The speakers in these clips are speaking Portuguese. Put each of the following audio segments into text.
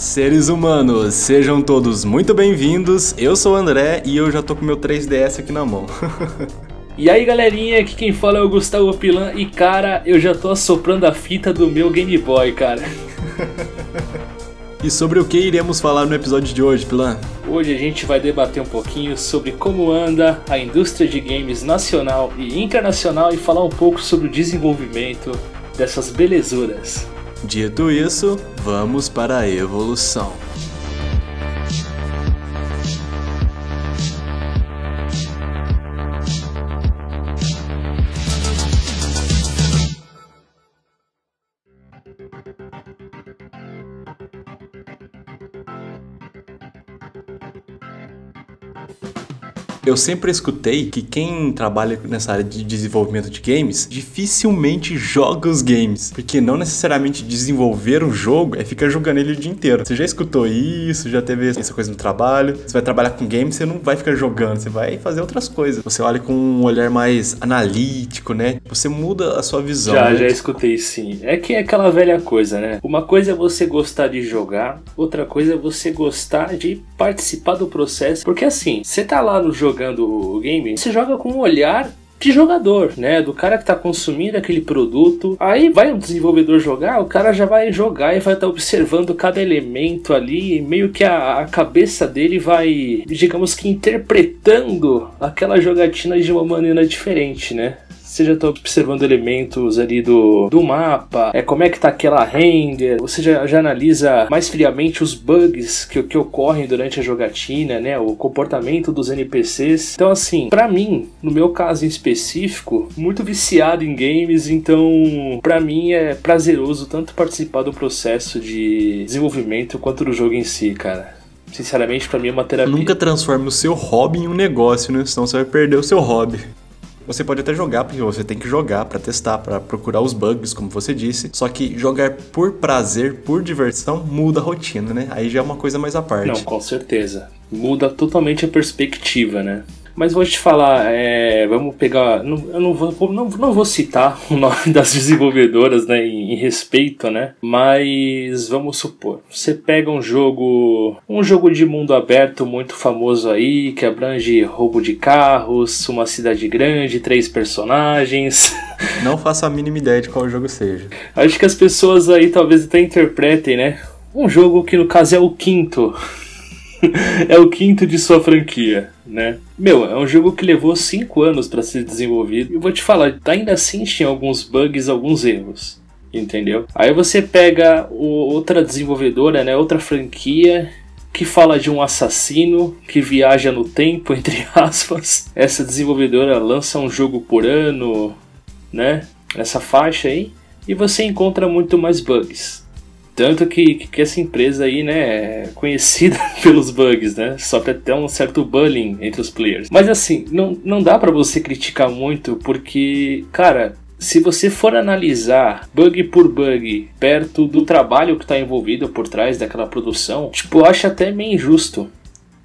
Seres humanos! Sejam todos muito bem-vindos. Eu sou o André e eu já tô com meu 3DS aqui na mão. E aí galerinha, aqui quem fala é o Gustavo Pilan e cara, eu já tô assoprando a fita do meu Game Boy, cara. e sobre o que iremos falar no episódio de hoje, Pilan? Hoje a gente vai debater um pouquinho sobre como anda a indústria de games nacional e internacional e falar um pouco sobre o desenvolvimento dessas belezuras. Dito isso, vamos para a evolução. Eu sempre escutei que quem trabalha nessa área de desenvolvimento de games dificilmente joga os games, porque não necessariamente desenvolver um jogo é ficar jogando ele o dia inteiro. Você já escutou isso? Já teve essa coisa no trabalho? Você vai trabalhar com games, você não vai ficar jogando, você vai fazer outras coisas. Você olha com um olhar mais analítico, né? Você muda a sua visão. Já, né? já escutei sim. É que é aquela velha coisa, né? Uma coisa é você gostar de jogar, outra coisa é você gostar de participar do processo, porque assim, você tá lá no jogo jogando o game, você joga com um olhar de jogador, né? Do cara que tá consumindo aquele produto. Aí vai um desenvolvedor jogar, o cara já vai jogar e vai estar tá observando cada elemento ali, meio que a, a, cabeça dele vai, digamos que interpretando aquela jogatina de uma maneira diferente, né? Você já está observando elementos ali do, do mapa, é como é que tá aquela render, você já, já analisa mais friamente os bugs que, que ocorrem durante a jogatina, né? O comportamento dos NPCs. Então, assim, para mim, no meu caso em específico, muito viciado em games, então para mim é prazeroso tanto participar do processo de desenvolvimento quanto do jogo em si, cara sinceramente, para mim é uma terapia. Nunca transforme o seu hobby em um negócio, né? Senão você vai perder o seu hobby. Você pode até jogar, porque você tem que jogar para testar, para procurar os bugs, como você disse. Só que jogar por prazer, por diversão, muda a rotina, né? Aí já é uma coisa mais à parte. Não, com certeza. Muda totalmente a perspectiva, né? Mas vou te falar, é, vamos pegar. Não, eu não vou, não, não vou citar o nome das desenvolvedoras, né? Em, em, respeito, né? Mas vamos supor, você pega um jogo. Um jogo de mundo aberto muito famoso aí, que abrange roubo de carros, uma cidade grande, três personagens. Não faço a mínima ideia de qual jogo seja. Acho que as pessoas aí talvez até interpretem, né? Um jogo que no caso é o quinto. é o quinto de sua franquia, né? Meu, é um jogo que levou 5 anos para ser desenvolvido. E vou te falar, ainda assim tinha alguns bugs, alguns erros. Entendeu? Aí você pega o, outra desenvolvedora, né? Outra franquia que fala de um assassino que viaja no tempo, entre aspas. Essa desenvolvedora lança um jogo por ano, né? Nessa faixa aí. E você encontra muito mais bugs. Tanto que, que essa empresa aí, né, é conhecida pelos bugs, né? Sofre até um certo bullying entre os players. Mas assim, não, não dá para você criticar muito, porque, cara, se você for analisar bug por bug perto do trabalho que está envolvido por trás daquela produção, tipo, eu acho até meio injusto.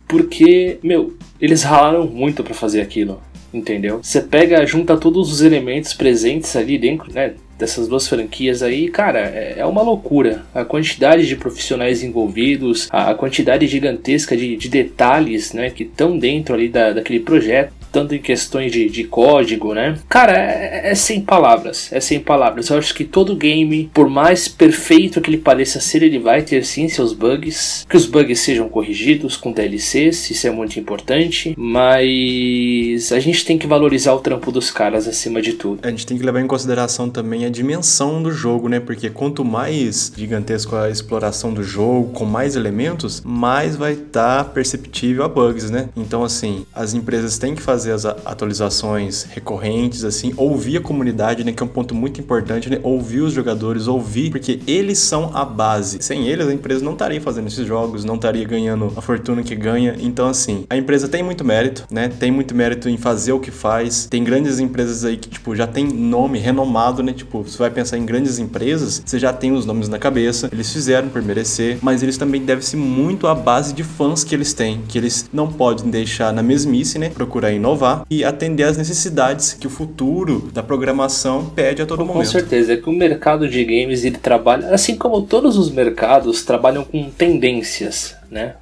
Porque, meu, eles ralaram muito para fazer aquilo, entendeu? Você pega, junta todos os elementos presentes ali dentro, né? Dessas duas franquias aí, cara, é, é uma loucura. A quantidade de profissionais envolvidos, a quantidade gigantesca de, de detalhes, né, que estão dentro ali da, daquele projeto tanto em questões de, de código, né? Cara, é, é, sem palavras, é sem palavras. Eu acho que todo game, por mais perfeito que ele pareça ser, ele vai ter sim seus bugs, que os bugs sejam corrigidos com DLCs, isso é muito importante, mas a gente tem que valorizar o trampo dos caras acima de tudo. A gente tem que levar em consideração também a dimensão do jogo, né? Porque quanto mais gigantesco a exploração do jogo, com mais elementos, mais vai estar tá perceptível a bugs, né? Então, assim, as empresas têm que fazer fazer as atualizações recorrentes, assim, ouvir a comunidade, né, que é um ponto muito importante, né, ouvir os jogadores, ouvir, porque eles são a base. Sem eles, a empresa não estaria fazendo esses jogos, não estaria ganhando a fortuna que ganha. Então, assim, a empresa tem muito mérito, né, tem muito mérito em fazer o que faz. Tem grandes empresas aí que, tipo, já tem nome renomado, né, tipo, você vai pensar em grandes empresas, você já tem os nomes na cabeça, eles fizeram por merecer, mas eles também devem-se muito à base de fãs que eles têm, que eles não podem deixar na mesmice, né, procurar inovar inovar e atender às necessidades que o futuro da programação pede a todo com momento. Com certeza, é que o mercado de games ele trabalha, assim como todos os mercados, trabalham com tendências, né?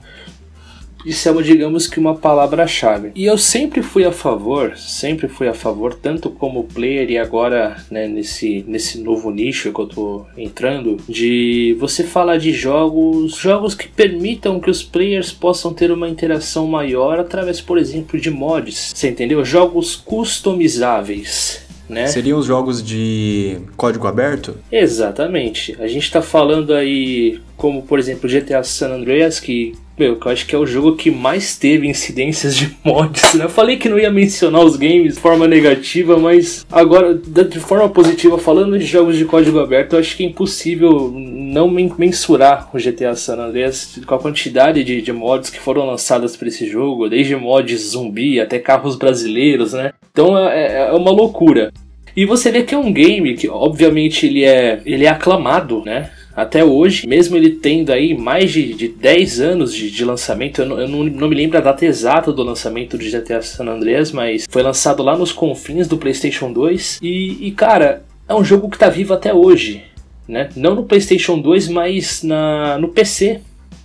Isso é, digamos que, uma palavra-chave. E eu sempre fui a favor, sempre fui a favor, tanto como player e agora né, nesse, nesse novo nicho que eu tô entrando, de você falar de jogos, jogos que permitam que os players possam ter uma interação maior através, por exemplo, de mods. Você entendeu? Jogos customizáveis. Né? Seriam os jogos de código aberto? Exatamente. A gente está falando aí, como por exemplo GTA San Andreas, que meu, eu acho que é o jogo que mais teve incidências de mods, né? Eu falei que não ia mencionar os games de forma negativa, mas agora, de forma positiva, falando de jogos de código aberto, eu acho que é impossível não mensurar o GTA San Andreas com a quantidade de, de mods que foram lançadas para esse jogo, desde mods zumbi até carros brasileiros, né? Então é, é uma loucura. E você vê que é um game que, obviamente, ele é, ele é aclamado, né? até hoje, mesmo ele tendo aí mais de, de 10 anos de, de lançamento, eu, não, eu não, não, me lembro a data exata do lançamento do GTA San Andreas, mas foi lançado lá nos confins do PlayStation 2. E, e cara, é um jogo que tá vivo até hoje. Né? Não no PlayStation 2, mas na, no PC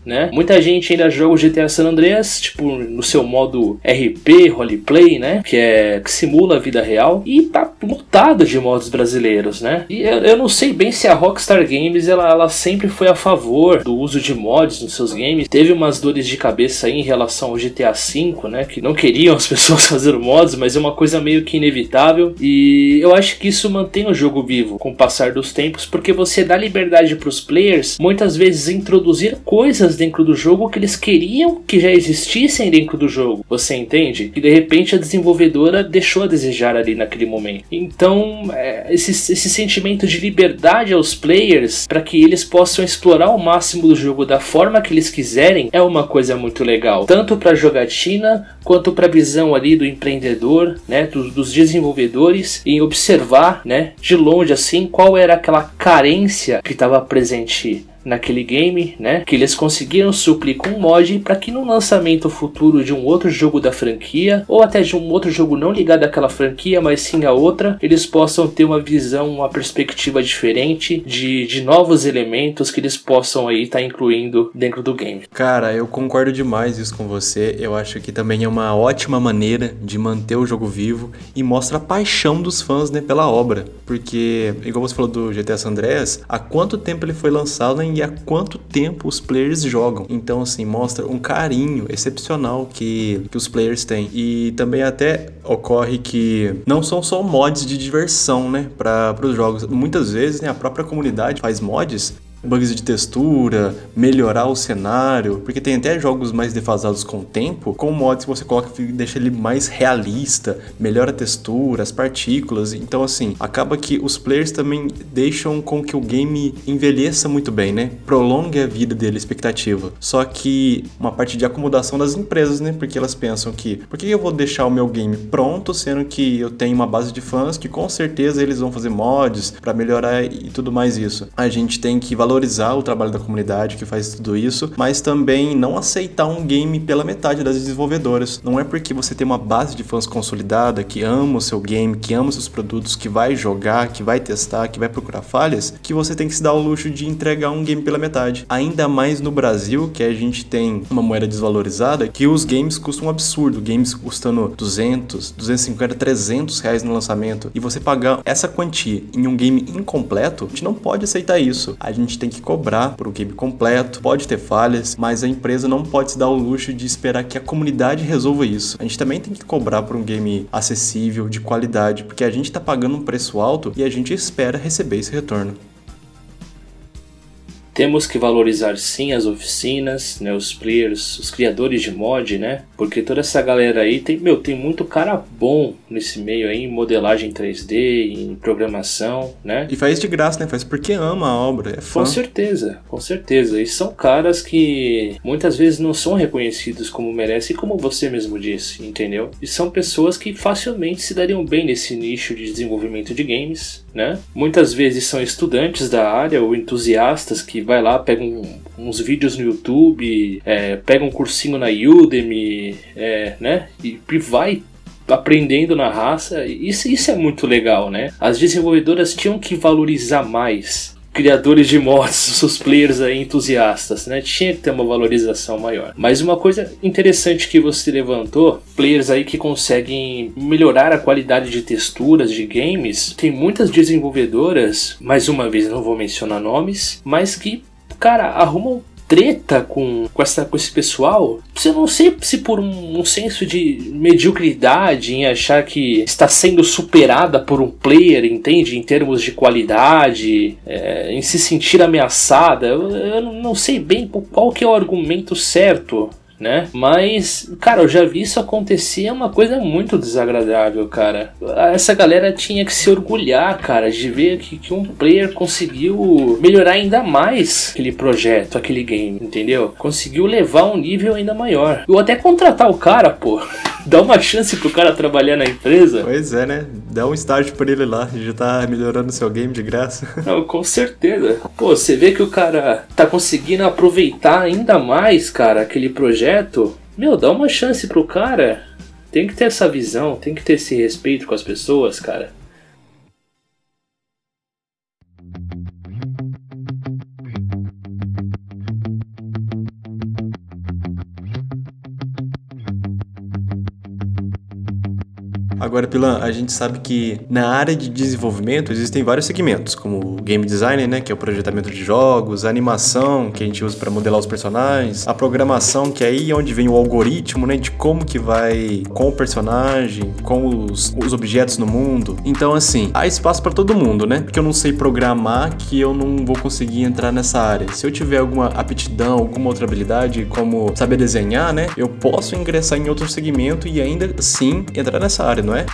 né? Muita gente ainda joga o GTA San Andreas, tipo, no seu modo RP, roleplay, né? Que é que simula a vida real e tá lotado de modos brasileiros, né? E eu, eu, não sei bem se a Rockstar Games ela, ela sempre foi a favor do uso de mods nos seus games. Teve umas dores de cabeça aí em relação ao GTA V, né? Que não queriam as pessoas fazer mods, mas é uma coisa meio que inevitável. E eu acho que isso mantém o jogo vivo com o passar dos tempos, porque você dá liberdade para os players muitas vezes introduzir coisas dentro do jogo que eles queriam que já existissem dentro do jogo. Você entende? E de repente a desenvolvedora deixou a desejar ali naquele momento. Então, é, esse, esse sentimento de liberdade aos players para que eles possam explorar o máximo do jogo da forma que eles quiserem é uma coisa muito legal. Tanto para jogatina quanto para a visão ali do empreendedor, né, dos, dos desenvolvedores em observar, né, de longe assim qual era aquela carência que estava presente naquele game, né? Que eles conseguiram suplir com um mod para que no lançamento futuro de um outro jogo da franquia, ou até de um outro jogo não ligado àquela franquia, mas sim a outra, eles possam ter uma visão, uma perspectiva diferente de, de novos elementos que eles possam aí estar tá incluindo dentro do game. Cara, eu concordo demais isso com você. Eu acho que também é uma ótima maneira de manter o jogo vivo e mostra a paixão dos fãs né, pela obra. Porque, igual você falou do GTA San Andreas, há quanto tempo ele foi lançado em e há quanto tempo os players jogam. Então, assim, mostra um carinho excepcional que, que os players têm. E também até ocorre que não são só mods de diversão, né, para os jogos. Muitas vezes, né, a própria comunidade faz mods bugs de textura, melhorar o cenário, porque tem até jogos mais defasados com o tempo, com mods que você coloca e deixa ele mais realista, melhora a textura, as partículas. Então assim, acaba que os players também deixam com que o game envelheça muito bem, né? Prolongue a vida dele, a expectativa. Só que uma parte de acomodação das empresas, né? Porque elas pensam que, por que eu vou deixar o meu game pronto, sendo que eu tenho uma base de fãs que com certeza eles vão fazer mods para melhorar e tudo mais isso. A gente tem que valorizar o trabalho da comunidade que faz tudo isso, mas também não aceitar um game pela metade das desenvolvedoras. Não é porque você tem uma base de fãs consolidada, que ama o seu game, que ama os seus produtos, que vai jogar, que vai testar, que vai procurar falhas, que você tem que se dar o luxo de entregar um game pela metade. Ainda mais no Brasil, que a gente tem uma moeda desvalorizada, que os games custam um absurdo, games custando 200, 250, 300 reais no lançamento, e você pagar essa quantia em um game incompleto, a gente não pode aceitar isso. A gente tem que cobrar por um game completo, pode ter falhas, mas a empresa não pode se dar o luxo de esperar que a comunidade resolva isso. A gente também tem que cobrar por um game acessível, de qualidade, porque a gente está pagando um preço alto e a gente espera receber esse retorno. Temos que valorizar sim as oficinas, né, os players, os criadores de mod, né? Porque toda essa galera aí tem, meu, tem muito cara bom nesse meio aí, em modelagem 3D, em programação, né? E faz de graça, né? Faz porque ama a obra, é fã. Com certeza, com certeza. E são caras que muitas vezes não são reconhecidos como merecem, como você mesmo disse, entendeu? E são pessoas que facilmente se dariam bem nesse nicho de desenvolvimento de games, né? Muitas vezes são estudantes da área ou entusiastas que vai lá, pega um, uns vídeos no YouTube, é, pega um cursinho na Udemy, é, né? E, e vai aprendendo na raça. Isso, isso é muito legal, né? As desenvolvedoras tinham que valorizar mais criadores de mods, os players aí entusiastas, né? Tinha que ter uma valorização maior. Mas uma coisa interessante que você levantou, players aí que conseguem melhorar a qualidade de texturas de games, tem muitas desenvolvedoras, mais uma vez não vou mencionar nomes, mas que cara, arrumam treta com, com, essa, com esse pessoal, você não sei se por um, um, senso de mediocridade em achar que está sendo superada por um player, entende? Em termos de qualidade, é, em se sentir ameaçada. Eu, eu não sei bem qual que é o argumento certo né? Mas, cara, eu já vi isso acontecer, é uma coisa muito desagradável, cara. Essa galera tinha que se orgulhar, cara, de ver que, que um player conseguiu melhorar ainda mais aquele projeto, aquele game, entendeu? Conseguiu levar um nível ainda maior. Ou até contratar o cara, pô. Dá uma chance pro cara trabalhar na empresa. Pois é, né? Dá um estágio pra ele lá, já tá melhorando seu game de graça. Não, com certeza. Pô, você vê que o cara tá conseguindo aproveitar ainda mais, cara, aquele projeto. Meu, dá uma chance pro cara. Tem que ter essa visão, tem que ter esse respeito com as pessoas, cara. Agora, Pilan, a gente sabe que na área de desenvolvimento existem vários segmentos, como game design, né, que é o projetamento de jogos, a animação, que a gente usa para modelar os personagens, a programação, que é aí onde vem o algoritmo, né, de como que vai com o personagem, com os, os objetos no mundo. Então, assim, há espaço para todo mundo, né? Porque eu não sei programar, que eu não vou conseguir entrar nessa área. Se eu tiver alguma aptidão, alguma outra habilidade, como saber desenhar, né, eu posso ingressar em outro segmento e ainda assim entrar nessa área não é?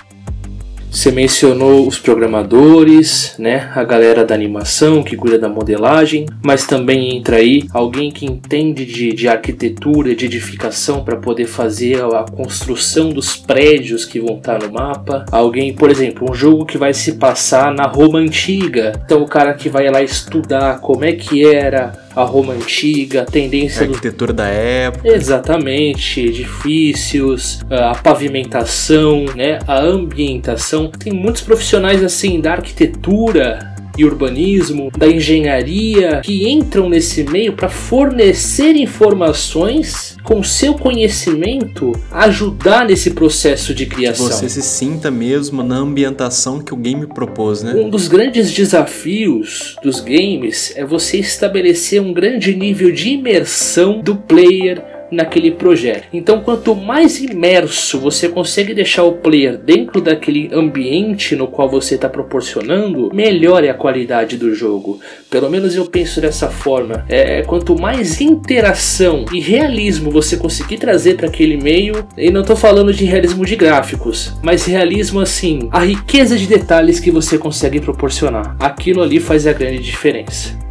Você mencionou os programadores, né? A galera da animação que cuida da modelagem, mas também entra aí alguém que entende de, de arquitetura, de edificação para poder fazer a, a, construção dos prédios que vão estar no mapa. Alguém, por exemplo, um jogo que vai se passar na Roma antiga. Então o cara que vai lá estudar como é que era a Roma antiga, a tendência a arquitetura do... da época. Exatamente, edifícios, a pavimentação, né, a ambientação. Tem muitos profissionais assim da arquitetura, e urbanismo, da engenharia, que entram nesse meio para fornecer informações com seu conhecimento ajudar nesse processo de criação. Você se sinta mesmo na ambientação que o game propôs, né? Um dos grandes desafios dos games é você estabelecer um grande nível de imersão do player naquele projeto. Então, quanto mais imerso você consegue deixar o player dentro daquele ambiente no qual você está proporcionando, melhor é a qualidade do jogo. Pelo menos eu penso dessa forma. É, quanto mais interação e realismo você conseguir trazer para aquele meio, e não estou falando de realismo de gráficos, mas realismo assim, a riqueza de detalhes que você consegue proporcionar. Aquilo ali faz a grande diferença.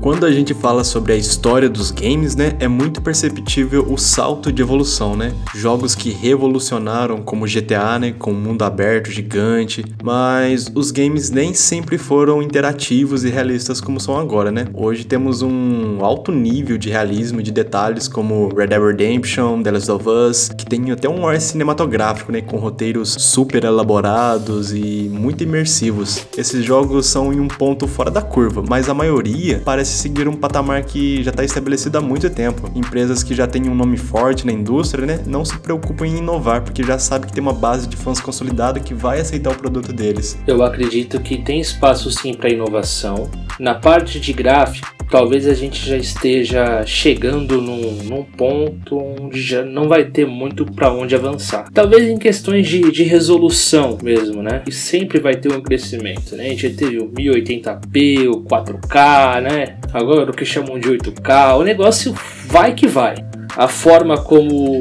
Quando a gente fala sobre a história dos games, né, é muito perceptível o salto de evolução, né? Jogos que revolucionaram como GTA, né, com mundo aberto gigante, mas os games nem sempre foram interativos e realistas como são agora, né? Hoje temos um alto nível de realismo e de detalhes como Red Dead Redemption, The Last of Us, que tem até um ar cinematográfico, né, com roteiros super elaborados e muito imersivos. Esses jogos são em um ponto fora da curva, mas a maioria parece parece seguir um patamar que já está estabelecido há muito tempo. Empresas que já têm um nome forte na indústria, né, não se preocupam em inovar, porque já sabe que tem uma base de fãs consolidada que vai aceitar o produto deles. Eu acredito que tem espaço sim para inovação. Na parte de gráfico, talvez a gente já esteja chegando num, num ponto onde já não vai ter muito para onde avançar. Talvez em questões de, de resolução mesmo, né? E sempre vai ter um crescimento, né? A gente teve o 1080p, o 4K, né? Agora o que chamam de 8K, o negócio vai que vai. A forma como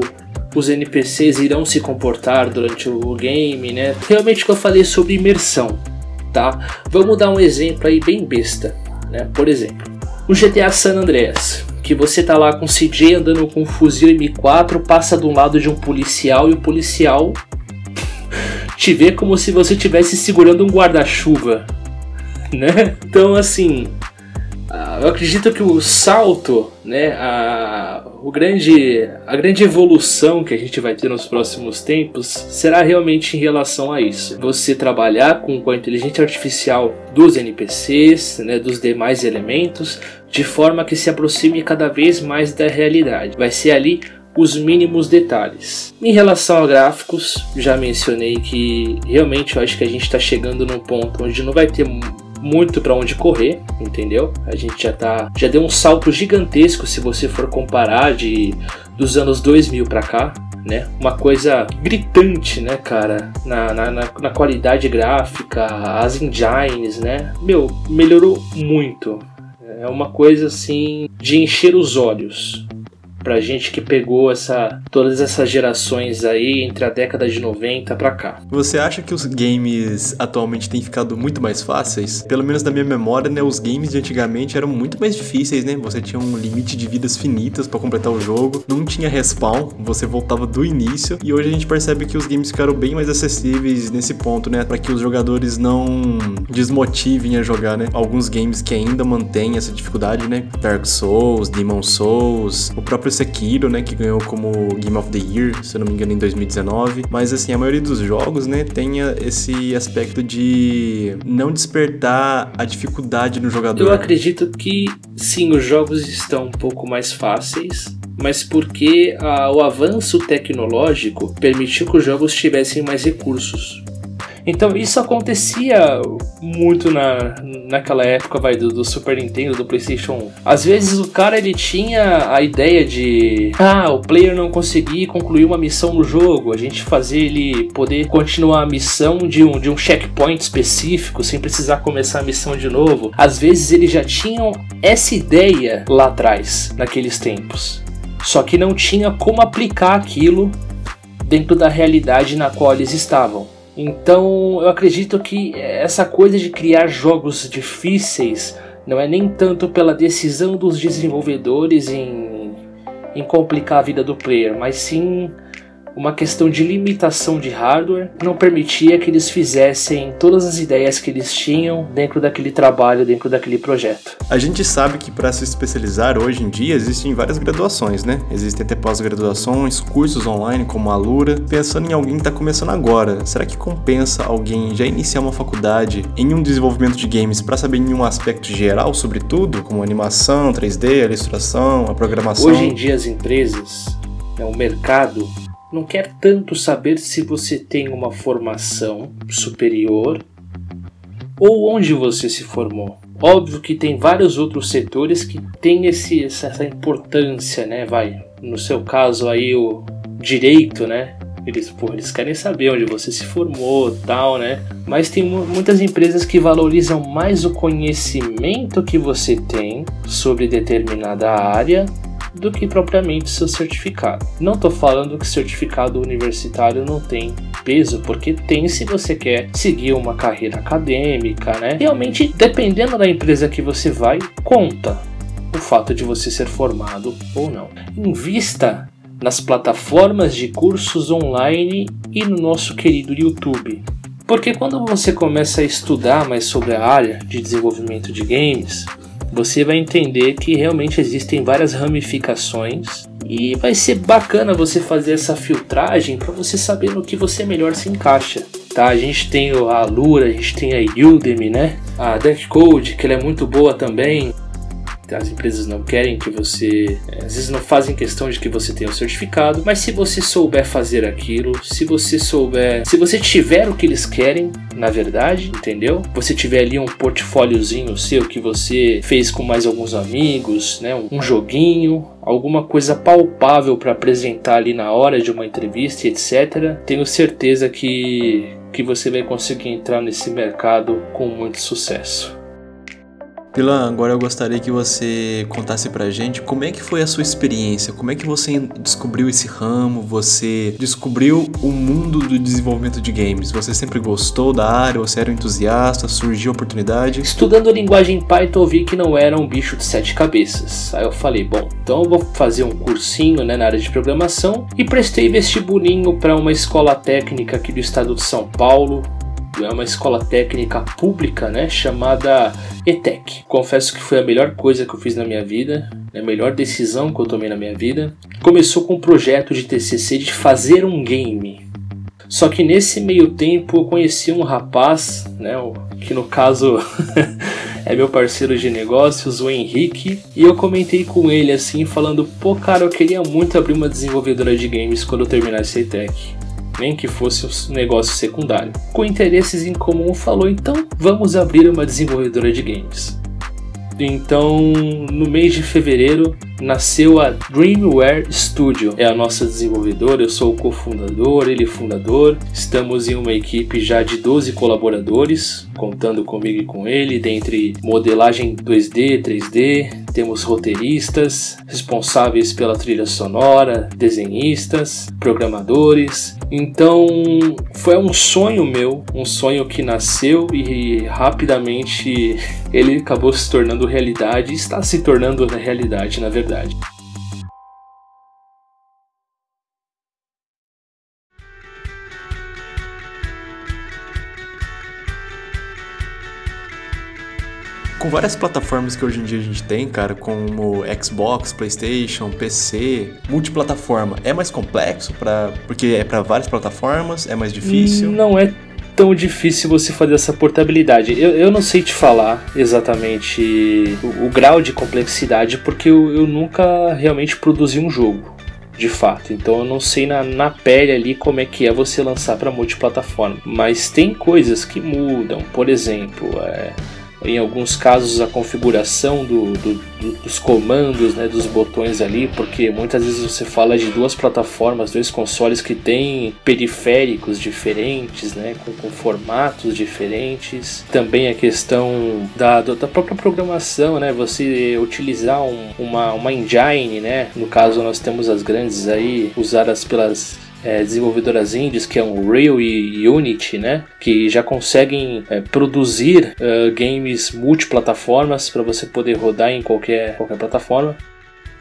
os NPCs irão se comportar durante o game, né? Realmente que eu falei sobre imersão, tá? Vamos dar um exemplo aí bem besta, né? Por exemplo, o GTA San Andreas, que você tá lá com o CJ andando com um fuzil M4, passa de um lado de um policial e o policial te vê como se você estivesse segurando um guarda-chuva, né? Então assim, eu acredito que o salto, né, a, o grande, a grande evolução que a gente vai ter nos próximos tempos será realmente em relação a isso. Você trabalhar com, com a inteligência artificial dos NPCs, né, dos demais elementos, de forma que se aproxime cada vez mais da realidade. Vai ser ali os mínimos detalhes. Em relação a gráficos, já mencionei que realmente eu acho que a gente está chegando num ponto onde não vai ter muito para onde correr, entendeu? A gente já tá, já deu um salto gigantesco se você for comparar de dos anos 2000 para cá, né? Uma coisa gritante, né, cara? Na, na, na, qualidade gráfica, as engines, né? Meu, melhorou muito. É uma coisa assim de encher os olhos pra gente que pegou essa todas essas gerações aí entre a década de 90 pra cá. Você acha que os games atualmente têm ficado muito mais fáceis? Pelo menos na minha memória, né, os games de antigamente eram muito mais difíceis, né? Você tinha um limite de vidas finitas para completar o jogo, não tinha respawn, você voltava do início e hoje a gente percebe que os games ficaram bem mais acessíveis nesse ponto, né, para que os jogadores não desmotivem a jogar, né? Alguns games que ainda mantêm essa dificuldade, né? Dark Souls, Demon Souls, o próprio próprio Sekiro, né, que ganhou como Game of the Year, se eu não me engano, em 2019. Mas assim, a maioria dos jogos, né, tem esse aspecto de não despertar a dificuldade no jogador. Eu acredito que sim, os jogos estão um pouco mais fáceis, mas porque ah, o avanço tecnológico permitiu que os jogos tivessem mais recursos. Então isso acontecia muito na, naquela época vai, do, do, Super Nintendo, do PlayStation 1. Às vezes o cara ele tinha a ideia de ah, o player não conseguir concluir uma missão no jogo, a gente fazer ele poder continuar a missão de um, de um checkpoint específico sem precisar começar a missão de novo. Às vezes eles já tinham essa ideia lá atrás, naqueles tempos. Só que não tinha como aplicar aquilo dentro da realidade na qual eles estavam. Então eu acredito que essa coisa de criar jogos difíceis não é nem tanto pela decisão dos desenvolvedores em, em complicar a vida do player, mas sim uma questão de limitação de hardware não permitia que eles fizessem todas as ideias que eles tinham dentro daquele trabalho, dentro daquele projeto. A gente sabe que para se especializar hoje em dia existem várias graduações, né? Existem até pós-graduações, cursos online como a Lura. Pensando em alguém que está começando agora, será que compensa alguém já iniciar uma faculdade em um desenvolvimento de games para saber em um aspecto geral sobre tudo, como animação, 3D, a ilustração, a programação? Hoje em dia as empresas, é, o mercado não quer tanto saber se você tem uma formação superior ou onde você se formou. Óbvio que tem vários outros setores que têm esse, essa importância, né? Vai, no seu caso aí o direito, né? Eles, pô, eles querem saber onde você se formou, tal, né? Mas tem muitas empresas que valorizam mais o conhecimento que você tem sobre determinada área do que propriamente seu certificado. Não estou falando que certificado universitário não tem peso, porque tem se você quer seguir uma carreira acadêmica, né? Realmente, dependendo da empresa que você vai, conta o fato de você ser formado ou não. Invista nas plataformas de cursos online e no nosso querido YouTube. Porque quando você começa a estudar mais sobre a área de desenvolvimento de games, você vai entender que realmente existem várias ramificações e vai ser bacana você fazer essa filtragem para você saber no que você melhor se encaixa. Tá, a gente tem a Lura, a gente tem a Udemy, né? A Deck Code, que ela é muito boa também as empresas não querem que você. É, às vezes não fazem questão de que você tenha o certificado, mas se você souber fazer aquilo, se você souber. Se você tiver o que eles querem, na verdade, entendeu? Você tiver ali um portfóliozinho seu que você fez com mais alguns amigos, né? Um joguinho, alguma coisa palpável para apresentar ali na hora de uma entrevista, etc. Tenho certeza que que você vai conseguir entrar nesse mercado com muito sucesso. Pila, agora eu gostaria que você contasse pra gente como é que foi a sua experiência, como é que você descobriu esse ramo, você descobriu o mundo do desenvolvimento de games. Você sempre gostou da área, você era um entusiasta, surgiu a oportunidade? Estudando a linguagem Python, eu vi que não era um bicho de sete cabeças. Aí eu falei, bom, então eu vou fazer um cursinho né, na área de programação e prestei vestibulinho para uma escola técnica aqui do estado de São Paulo, é uma escola técnica pública, né, chamada ETEC. Confesso que foi a melhor coisa que eu fiz na minha vida, a melhor decisão que eu tomei na minha vida. Começou com um projeto de TCC de fazer um game. Só que nesse meio tempo eu conheci um rapaz, né, que no caso é meu parceiro de negócios, o Henrique, e eu comentei com ele assim, falando: pô, cara, eu queria muito abrir uma desenvolvedora de games quando eu terminasse a ETEC. Nem que fosse um negócio secundário. Com interesses em comum, falou: então vamos abrir uma desenvolvedora de games. Então, no mês de fevereiro, nasceu a Dreamware Studio. É a nossa desenvolvedora, eu sou o cofundador, ele fundador. Estamos em uma equipe já de 12 colaboradores, contando comigo e com ele, dentre modelagem 2D, 3D, temos roteiristas, responsáveis pela trilha sonora, desenhistas, programadores. Então, foi um sonho meu, um sonho que nasceu e rapidamente ele acabou se tornando realidade, está se tornando realidade, na verdade. Com várias plataformas que hoje em dia a gente tem, cara, como Xbox, PlayStation, PC, multiplataforma, é mais complexo para porque é para várias plataformas, é mais difícil? Não é tão difícil você fazer essa portabilidade. Eu, eu não sei te falar exatamente o, o grau de complexidade, porque eu, eu, nunca realmente produzi um jogo. De fato, então eu não sei na, na pele ali como é que é você lançar para multiplataforma. Mas tem coisas que mudam, por exemplo, é, em alguns casos a configuração do, do, do, dos comandos, né, dos botões ali, porque muitas vezes você fala de duas plataformas, dois consoles que têm periféricos diferentes, né, com, com formatos diferentes. Também a questão da, da própria programação, né, você utilizar um, uma, uma engine, né, no caso nós temos as grandes aí usadas pelas é, desenvolvedoras indies, que é Unreal e Unity, né? Que já conseguem é, produzir uh, games multiplataformas para você poder rodar em qualquer, qualquer plataforma.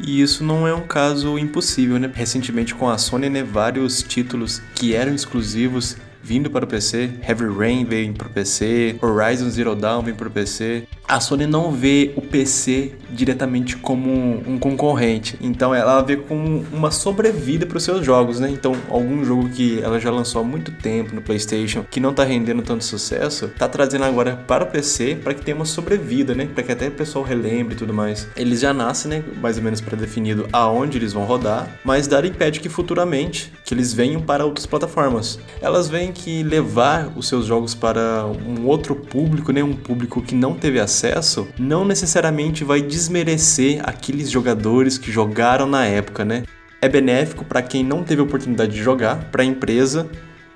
E isso não é um caso impossível, né? Recentemente com a Sony, né, vários títulos que eram exclusivos vindo para o PC, Heavy Rain veio para o PC, Horizon Zero Dawn vem para o PC. A Sony não vê o PC diretamente como um concorrente, então ela vê como uma sobrevida para os seus jogos, né? Então, algum jogo que ela já lançou há muito tempo no PlayStation, que não está rendendo tanto sucesso, tá trazendo agora para o PC para que tenha uma sobrevida, né? Para que até o pessoal relembre e tudo mais. Eles já nascem, né, mais ou menos pré-definido aonde eles vão rodar, mas nada impede que futuramente que eles venham para outras plataformas. Elas vêm que levar os seus jogos para um outro público, né, um público que não teve acesso, não necessariamente vai desmerecer aqueles jogadores que jogaram na época, né? É benéfico para quem não teve oportunidade de jogar, para a empresa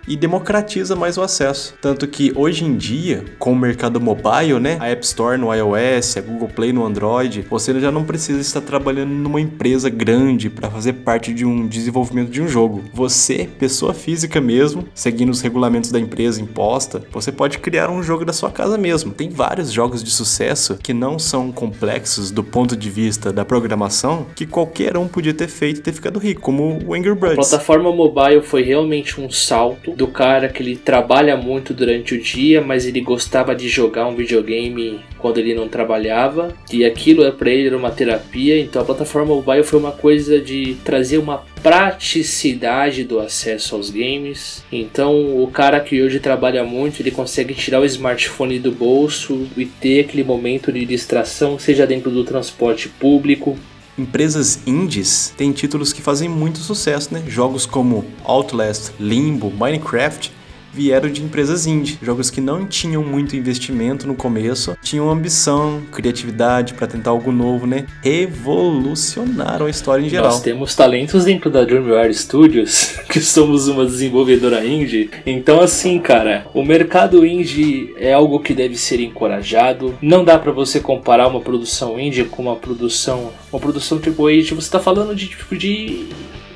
e democratiza mais o acesso. Tanto que hoje em dia, com o mercado mobile, né, a App Store no iOS, a Google Play no Android, você já não precisa estar trabalhando numa empresa grande para fazer parte de um desenvolvimento de um jogo. Você, pessoa física mesmo, seguindo os regulamentos da empresa imposta, você pode criar um jogo da sua casa mesmo. Tem vários jogos de sucesso que não são complexos do ponto de vista da programação que qualquer um podia ter feito e ter ficado rico, como o Angry Birds. A plataforma mobile foi realmente um salto do cara que ele trabalha muito durante o dia, mas ele gostava de jogar um videogame quando ele não trabalhava, e aquilo é para ele era uma terapia. Então a plataforma mobile foi uma coisa de trazer uma praticidade do acesso aos games. Então o cara que hoje trabalha muito, ele consegue tirar o smartphone do bolso e ter aquele momento de distração, seja dentro do transporte público, Empresas indies têm títulos que fazem muito sucesso, né? Jogos como Outlast, Limbo, Minecraft vieram de empresas indie, jogos que não tinham muito investimento no começo, tinham ambição, criatividade para tentar algo novo, né? Revolucionaram a história em geral. Nós temos talentos dentro da Dreamware Studios, que somos uma desenvolvedora indie. Então assim, cara, o mercado indie é algo que deve ser encorajado. Não dá para você comparar uma produção indie com uma produção, uma produção tipo A. Você tá falando de tipo de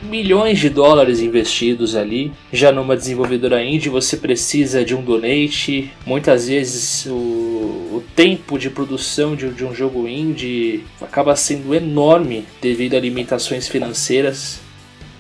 milhões de dólares investidos ali. Já numa desenvolvedora indie você precisa de um donate. Muitas vezes o, o tempo de produção de, de um jogo indie acaba sendo enorme devido a limitações financeiras.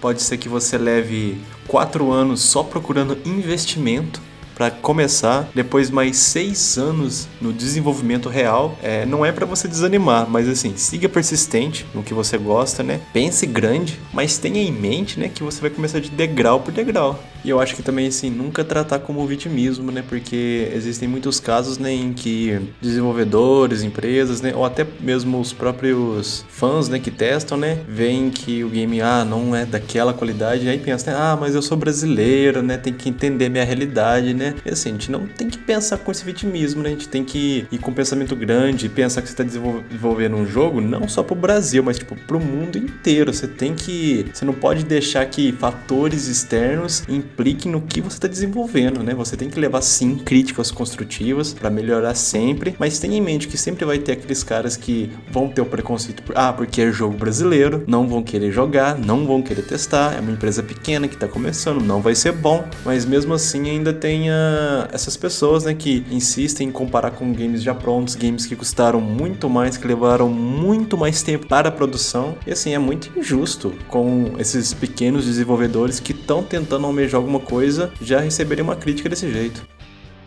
Pode ser que você leve quatro anos só procurando investimento para começar, depois mais seis anos no desenvolvimento real, é, não é para você desanimar, mas assim, siga persistente no que você gosta, né? Pense grande, mas tenha em mente, né, que você vai começar de degrau por degrau. E eu acho que também, assim, nunca tratar como vitimismo, né? Porque existem muitos casos, né, em que desenvolvedores, empresas, né, ou até mesmo os próprios fãs, né, que testam, né, veem que o game, ah, não é daquela qualidade, e aí pensa, né, ah, mas eu sou brasileiro, né, tem que entender minha realidade, né? E assim, a gente não tem que pensar com esse vitimismo, né? A gente tem que ir com um pensamento grande, pensar que você está desenvolvendo um jogo não só pro Brasil, mas, tipo, pro mundo inteiro. Você tem que... Você não pode deixar que fatores externos implique no que você está desenvolvendo, né? Você tem que levar sim críticas construtivas para melhorar sempre, mas tenha em mente que sempre vai ter aqueles caras que vão ter o preconceito por, ah, porque é jogo brasileiro, não vão querer jogar, não vão querer testar, é uma empresa pequena que está começando, não vai ser bom, mas mesmo assim ainda tem essas pessoas, né, que insistem em comparar com games já prontos, games que custaram muito mais, que levaram muito mais tempo para a produção, e assim, é muito injusto com esses pequenos desenvolvedores que estão tentando almejar alguma coisa já receberem uma crítica desse jeito.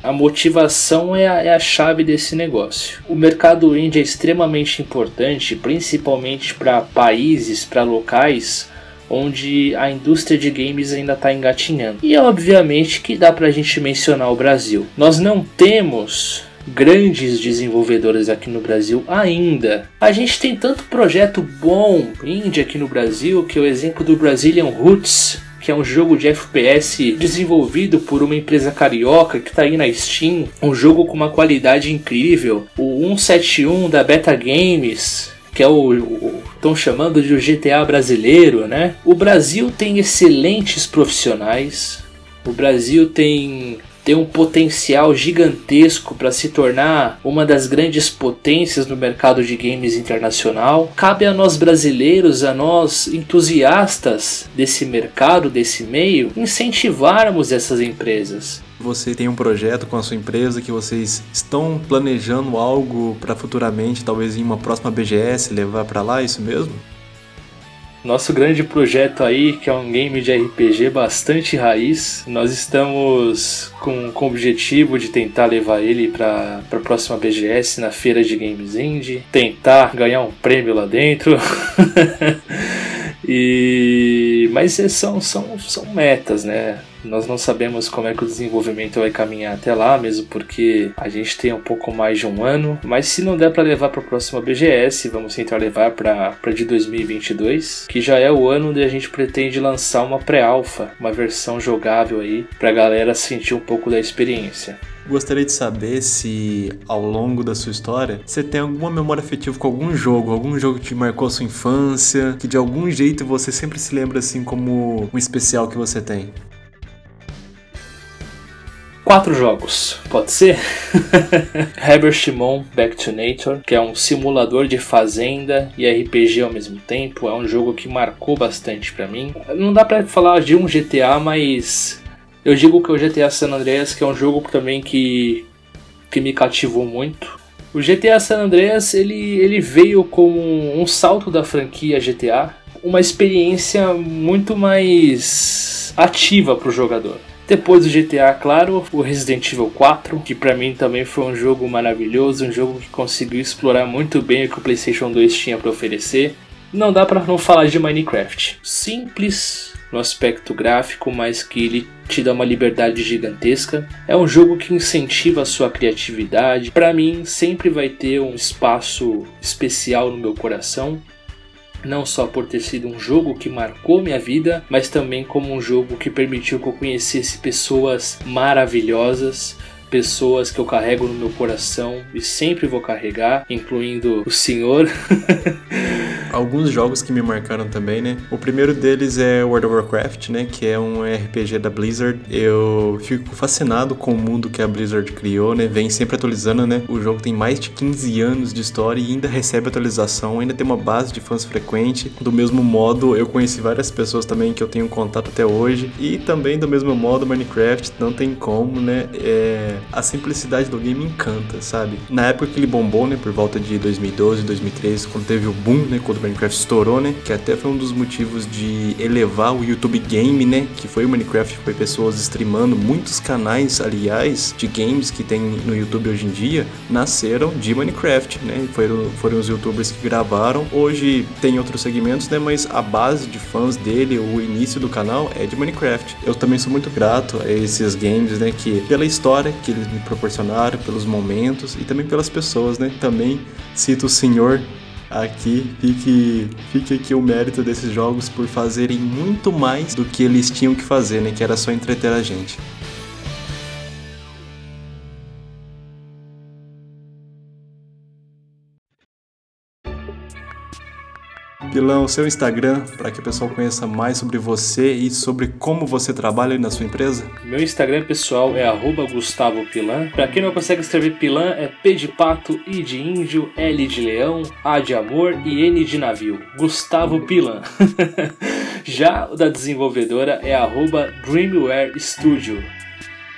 A motivação é a, é a, chave desse negócio. O mercado indie é extremamente importante, principalmente para países, para locais onde a indústria de games ainda está engatinhando. E obviamente que dá para a gente mencionar o Brasil. Nós não temos grandes desenvolvedores aqui no Brasil ainda. A gente tem tanto projeto bom indie aqui no Brasil que é o exemplo do Brazilian Roots que é um jogo de FPS desenvolvido por uma empresa carioca que está aí na Steam, um jogo com uma qualidade incrível. O 171 da Beta Games, que é o estão chamando de o GTA brasileiro, né? O Brasil tem excelentes profissionais. O Brasil tem tem um potencial gigantesco para se tornar uma das grandes potências no mercado de games internacional. Cabe a nós brasileiros, a nós entusiastas desse mercado, desse meio, incentivarmos essas empresas. Você tem um projeto com a sua empresa que vocês estão planejando algo para futuramente, talvez em uma próxima BGS levar para lá, é isso mesmo? Nosso grande projeto aí, que é um game de RPG bastante raiz, nós estamos com, com o objetivo de tentar levar ele para a próxima BGS na feira de games indie, tentar ganhar um prêmio lá dentro. e mas são, são, são metas, né? Nós não sabemos como é que o desenvolvimento vai caminhar até lá, mesmo porque a gente tem um pouco mais de um ano. Mas se não der para levar para a próxima BGS, vamos tentar levar para de 2022, que já é o ano onde a gente pretende lançar uma pré-alpha, uma versão jogável aí, para a galera sentir um pouco da experiência. Gostaria de saber se, ao longo da sua história, você tem alguma memória afetiva com algum jogo, algum jogo que marcou a sua infância, que de algum jeito você sempre se lembra assim como um especial que você tem quatro jogos, pode ser? Heber Shimon Back to Nature, que é um simulador de fazenda e RPG ao mesmo tempo, é um jogo que marcou bastante para mim. Não dá para falar de um GTA, mas eu digo que o GTA San Andreas que é um jogo também que que me cativou muito. O GTA San Andreas ele, ele veio como um salto da franquia GTA, uma experiência muito mais ativa para o jogador. Depois do GTA, claro, o Resident Evil 4, que para mim também foi um jogo maravilhoso, um jogo que conseguiu explorar muito bem o que o PlayStation 2 tinha para oferecer. Não dá para não falar de Minecraft. Simples no aspecto gráfico, mas que ele te dá uma liberdade gigantesca. É um jogo que incentiva a sua criatividade. Para mim, sempre vai ter um espaço especial no meu coração não só por ter sido um jogo que marcou minha vida, mas também como um jogo que permitiu que eu conhecesse pessoas maravilhosas, pessoas que eu carrego no meu coração e sempre vou carregar, incluindo o senhor. Alguns jogos que me marcaram também, né? O primeiro deles é World of Warcraft, né? Que é um RPG da Blizzard. Eu fico fascinado com o mundo que a Blizzard criou, né? Vem sempre atualizando, né? O jogo tem mais de 15 anos de história e ainda recebe atualização, ainda tem uma base de fãs frequente. Do mesmo modo, eu conheci várias pessoas também que eu tenho contato até hoje. E também do mesmo modo, Minecraft não tem como, né? É a simplicidade do game encanta, sabe? Na época que ele bombou, né, por volta de 2012, 2013, quando teve o boom, né, quando o Minecraft estourou, né? Que até foi um dos motivos de elevar o YouTube Game, né? Que foi o Minecraft, foi pessoas streamando. Muitos canais, aliás, de games que tem no YouTube hoje em dia, nasceram de Minecraft, né? Foram, foram os youtubers que gravaram. Hoje tem outros segmentos, né? Mas a base de fãs dele, o início do canal é de Minecraft. Eu também sou muito grato a esses games, né? Que pela história que eles me proporcionaram, pelos momentos e também pelas pessoas, né? Também cito o senhor aqui, fique, fique aqui o mérito desses jogos por fazerem muito mais do que eles tinham que fazer, né? Que era só entreter a gente. Pilão, seu Instagram, para que o pessoal conheça mais sobre você e sobre como você trabalha na sua empresa? Meu Instagram pessoal é @gustavo_pilan. Para quem não consegue escrever Pilan, é P de pato, I de índio, L de leão, A de amor e N de navio. Gustavo Pilan. Já o da desenvolvedora é Dreamware Studio.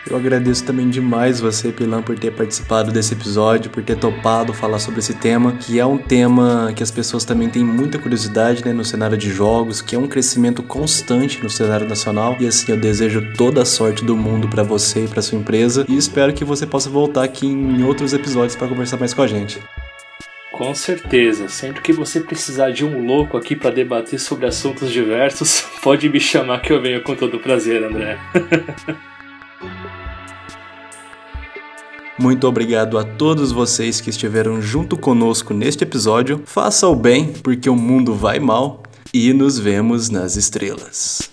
Eu agradeço também demais você, Pilan, por ter participado desse episódio, por ter topado falar sobre esse tema, que é um tema que as pessoas também têm muita curiosidade né, no cenário de jogos, que é um crescimento constante no cenário nacional. E assim, eu desejo toda a sorte do mundo para você e para sua empresa e espero que você possa voltar aqui em outros episódios para conversar mais com a gente. Com certeza, sempre que você precisar de um louco aqui para debater sobre assuntos diversos, pode me chamar que eu venho com todo prazer, André. Muito obrigado a todos vocês que estiveram junto conosco neste episódio. Faça o bem, porque o mundo vai mal. E nos vemos nas estrelas.